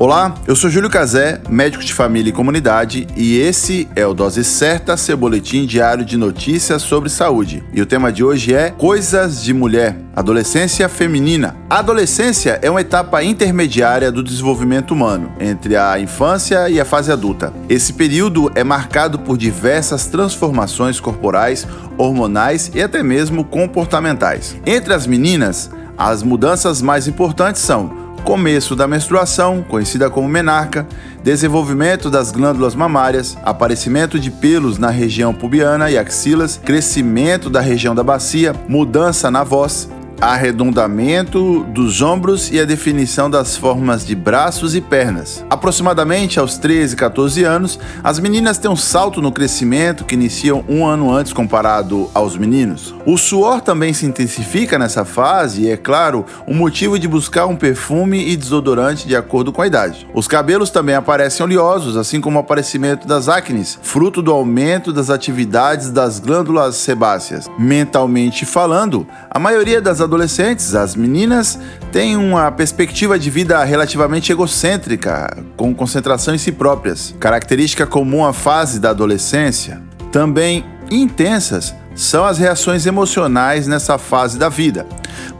Olá, eu sou Júlio Cazé, médico de família e comunidade, e esse é o Dose Certa, seu boletim diário de notícias sobre saúde. E o tema de hoje é Coisas de Mulher, adolescência feminina. A adolescência é uma etapa intermediária do desenvolvimento humano, entre a infância e a fase adulta. Esse período é marcado por diversas transformações corporais, hormonais e até mesmo comportamentais. Entre as meninas, as mudanças mais importantes são começo da menstruação, conhecida como menarca, desenvolvimento das glândulas mamárias, aparecimento de pelos na região pubiana e axilas, crescimento da região da bacia, mudança na voz, arredondamento dos ombros e a definição das formas de braços e pernas. Aproximadamente aos 13, 14 anos, as meninas têm um salto no crescimento que iniciam um ano antes comparado aos meninos. O suor também se intensifica nessa fase e, é claro, um motivo de buscar um perfume e desodorante de acordo com a idade. Os cabelos também aparecem oleosos, assim como o aparecimento das acnes, fruto do aumento das atividades das glândulas sebáceas. Mentalmente falando, a maioria das adolescentes, as meninas, têm uma perspectiva de vida relativamente egocêntrica, com concentração em si próprias, característica comum à fase da adolescência. Também intensas são as reações emocionais nessa fase da vida.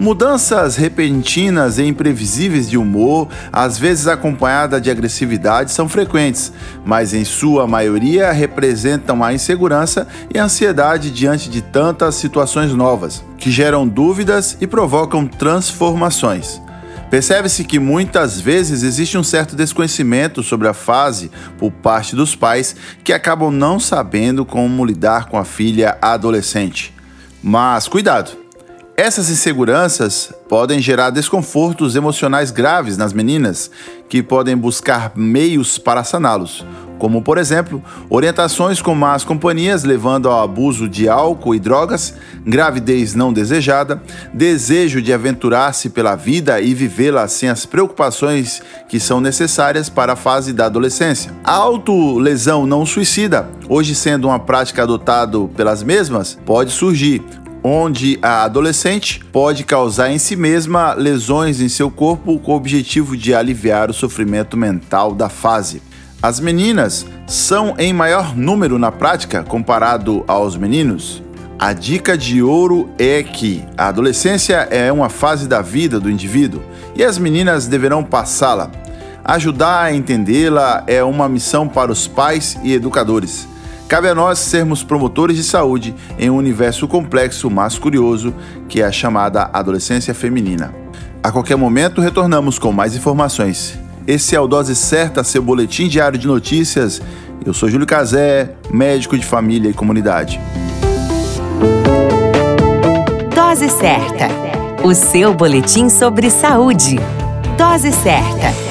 Mudanças repentinas e imprevisíveis de humor, às vezes acompanhada de agressividade, são frequentes, mas em sua maioria representam a insegurança e a ansiedade diante de tantas situações novas, que geram dúvidas e provocam transformações. Percebe-se que muitas vezes existe um certo desconhecimento sobre a fase por parte dos pais que acabam não sabendo como lidar com a filha adolescente. Mas cuidado! Essas inseguranças podem gerar desconfortos emocionais graves nas meninas, que podem buscar meios para saná-los, como, por exemplo, orientações com más companhias levando ao abuso de álcool e drogas, gravidez não desejada, desejo de aventurar-se pela vida e vivê-la sem as preocupações que são necessárias para a fase da adolescência. A autolesão não suicida, hoje sendo uma prática adotada pelas mesmas, pode surgir, onde a adolescente pode causar em si mesma lesões em seu corpo com o objetivo de aliviar o sofrimento mental da fase. As meninas são em maior número na prática comparado aos meninos. A dica de ouro é que a adolescência é uma fase da vida do indivíduo e as meninas deverão passá-la. Ajudar a entendê-la é uma missão para os pais e educadores. Cabe a nós sermos promotores de saúde em um universo complexo, mas curioso, que é a chamada adolescência feminina. A qualquer momento retornamos com mais informações. Esse é o Dose Certa, seu boletim diário de notícias. Eu sou Júlio Cazé, médico de família e comunidade. Dose Certa, o seu boletim sobre saúde. Dose Certa.